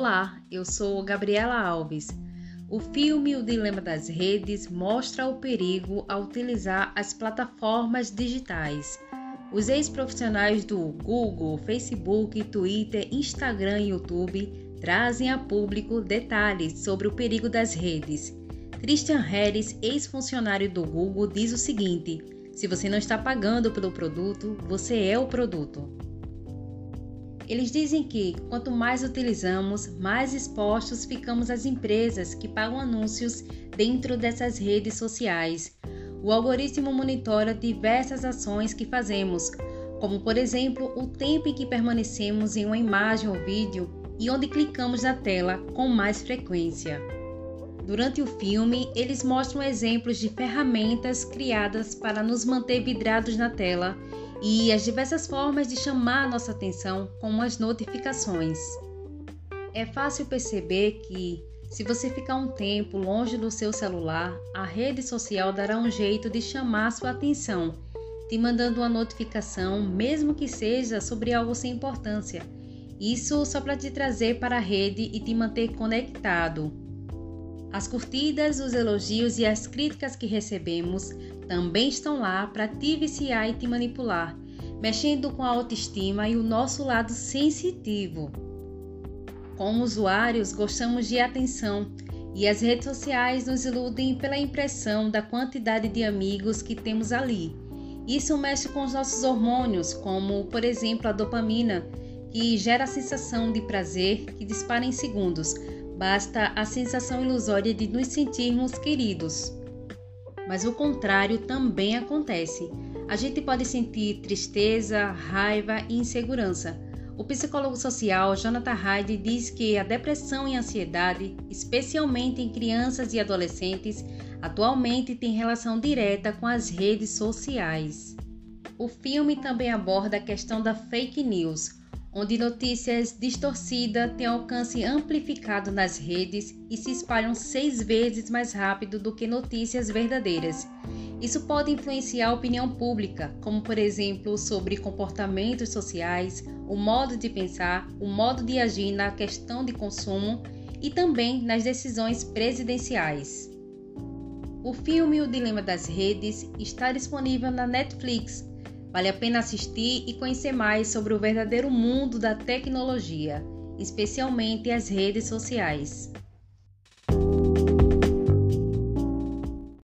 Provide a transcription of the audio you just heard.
Olá, eu sou Gabriela Alves. O filme O Dilema das Redes mostra o perigo ao utilizar as plataformas digitais. Os ex-profissionais do Google, Facebook, Twitter, Instagram e YouTube trazem a público detalhes sobre o perigo das redes. Christian Harris, ex-funcionário do Google, diz o seguinte: se você não está pagando pelo produto, você é o produto. Eles dizem que quanto mais utilizamos, mais expostos ficamos às empresas que pagam anúncios dentro dessas redes sociais. O algoritmo monitora diversas ações que fazemos, como por exemplo o tempo em que permanecemos em uma imagem ou vídeo e onde clicamos na tela com mais frequência. Durante o filme, eles mostram exemplos de ferramentas criadas para nos manter vidrados na tela e as diversas formas de chamar nossa atenção, como as notificações. É fácil perceber que, se você ficar um tempo longe do seu celular, a rede social dará um jeito de chamar sua atenção, te mandando uma notificação, mesmo que seja sobre algo sem importância. Isso só para te trazer para a rede e te manter conectado. As curtidas, os elogios e as críticas que recebemos também estão lá para te viciar e te manipular, mexendo com a autoestima e o nosso lado sensitivo. Como usuários, gostamos de atenção e as redes sociais nos iludem pela impressão da quantidade de amigos que temos ali. Isso mexe com os nossos hormônios, como, por exemplo, a dopamina, que gera a sensação de prazer que dispara em segundos basta a sensação ilusória de nos sentirmos queridos. Mas o contrário também acontece. A gente pode sentir tristeza, raiva e insegurança. O psicólogo social Jonathan Hyde diz que a depressão e a ansiedade, especialmente em crianças e adolescentes, atualmente tem relação direta com as redes sociais. O filme também aborda a questão da fake news, onde notícias distorcidas têm alcance amplificado nas redes e se espalham seis vezes mais rápido do que notícias verdadeiras. Isso pode influenciar a opinião pública, como por exemplo sobre comportamentos sociais, o modo de pensar, o modo de agir na questão de consumo e também nas decisões presidenciais. O filme O Dilema das Redes está disponível na Netflix Vale a pena assistir e conhecer mais sobre o verdadeiro mundo da tecnologia, especialmente as redes sociais.